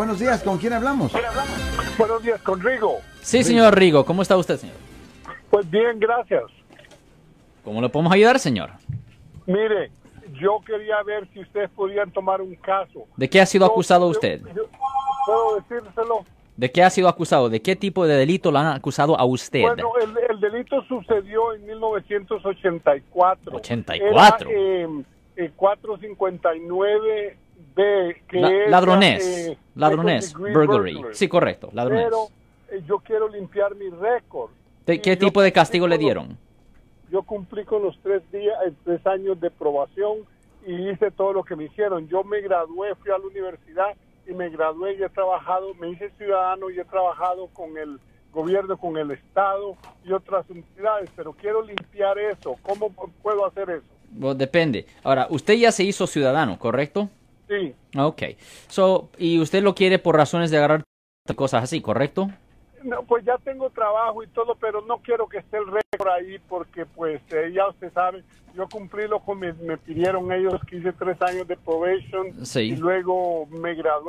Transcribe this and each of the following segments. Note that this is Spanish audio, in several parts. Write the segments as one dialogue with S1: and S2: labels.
S1: buenos días. ¿Con quién hablamos?
S2: Buenos días, con Rigo.
S3: Sí, señor Rigo. ¿Cómo está usted, señor?
S2: Pues bien, gracias.
S3: ¿Cómo lo podemos ayudar, señor?
S2: Mire, yo quería ver si ustedes podían tomar un caso.
S3: ¿De qué ha sido acusado usted?
S2: Yo, yo, ¿Puedo decírselo?
S3: ¿De qué ha sido acusado? ¿De qué tipo de delito lo han acusado a usted?
S2: Bueno, el, delito sucedió en 1984.
S3: ¿84?
S2: Era, eh, eh 459 B, que
S3: La,
S2: es,
S3: ladrones,
S2: eh, ladrones,
S3: burglary.
S2: burglary.
S3: Sí, correcto, ladrones.
S2: Pero eh, yo quiero limpiar mi récord.
S3: ¿Qué tipo de castigo le dieron?
S2: Yo cumplí con los tres, días, eh, tres años de probación y hice todo lo que me hicieron. Yo me gradué, fui a la universidad y me gradué y he trabajado, me hice ciudadano y he trabajado con el gobierno, con el Estado y otras entidades, pero quiero limpiar eso. ¿Cómo puedo hacer eso?
S3: Depende. Ahora, usted ya se hizo ciudadano, ¿correcto?
S2: Sí,
S3: Ok. So, y usted lo quiere por razones de agarrar cosas así, ¿correcto?
S2: no, pues ya tengo trabajo y todo, pero no quiero que esté el récord ahí porque pues eh, ya usted sabe, yo cumplí lo que me, me pidieron ellos, que hice tres años de probation
S3: Sí.
S2: y luego me gradué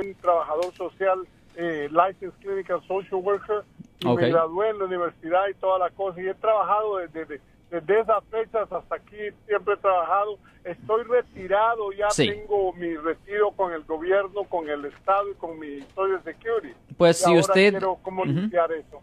S2: en trabajador social, eh, licensed clinical social worker, y
S3: Ok.
S2: me gradué en la universidad y toda la cosa, y he trabajado desde, desde, desde esas fechas hasta aquí, siempre he trabajado, estoy retirado, ya
S3: Sí.
S2: tengo mi retiro con el gobierno, con el Estado y con mi Social Security.
S3: Pues
S2: Y
S3: si
S2: ahora
S3: usted-
S2: quiero cómo
S3: Ujú.
S2: limpiar eso.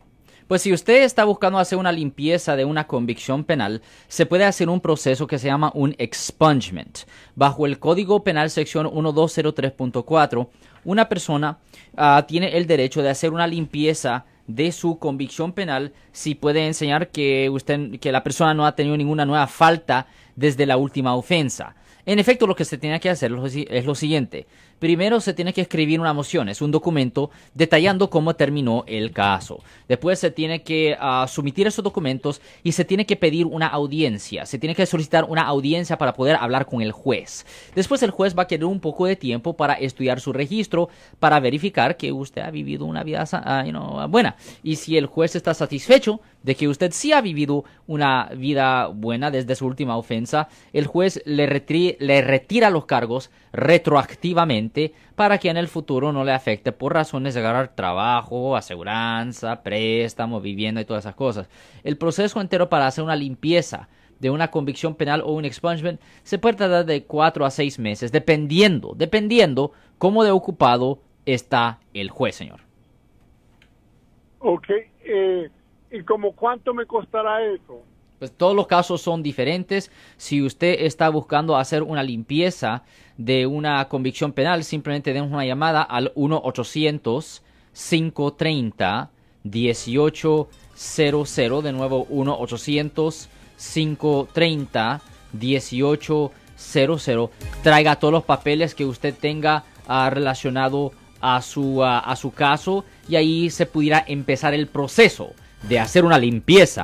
S3: Pues si usted está buscando hacer una limpieza de una convicción penal, se puede hacer un proceso que se llama un expungement. Bajo el Código Penal sección 1203.4, una persona ah, tiene el derecho de hacer una limpieza de su convicción penal si puede enseñar que usted que la persona no ha tenido ninguna nueva falta desde la última ofensa. En efecto, lo que se tiene que hacer es lo siguiente. Primero se tiene que escribir una moción, es un documento detallando cómo terminó el caso. Después se tiene que sumitir esos documentos y se tiene que pedir una audiencia. Se tiene que solicitar una audiencia para poder hablar con el juez. Después el juez va a querer un poco de tiempo para estudiar su registro, para verificar que usted ha vivido una vida ah, buena. Y si el juez está satisfecho de que usted sí ha vivido una vida buena desde su última ofensa, el juez le, retri- le retira los cargos retroactivamente para que en el futuro no le afecte por razones de agarrar trabajo, aseguranza, préstamo, vivienda y todas esas cosas. El proceso entero para hacer una limpieza de una convicción penal o un expungement se puede tardar de cuatro a seis meses, dependiendo, dependiendo cómo de ocupado está el juez, señor.
S2: Ok, eh, ¿y como cuánto me costará eso?
S3: Pues todos los casos son diferentes. Si usted está buscando hacer una limpieza de una convicción penal, simplemente den una llamada al 1-800-530-1800. De nuevo, 1-800-530-1800. Traiga todos los papeles que usted tenga ah, relacionado a su, ah, a su caso y ahí se pudiera empezar el proceso de hacer una limpieza